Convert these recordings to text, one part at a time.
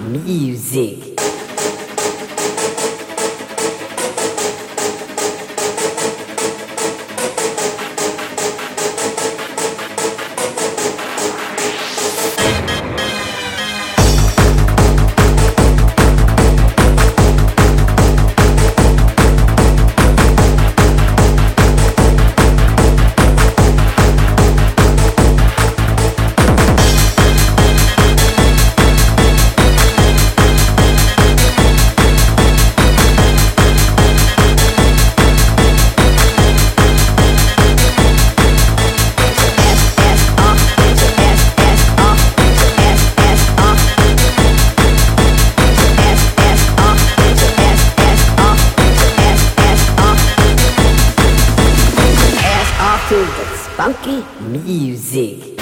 music. Funky music.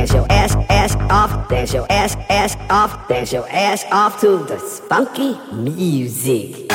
Dance your ass, ask off, dash your ass ask off, dance your ass off to the spunky music.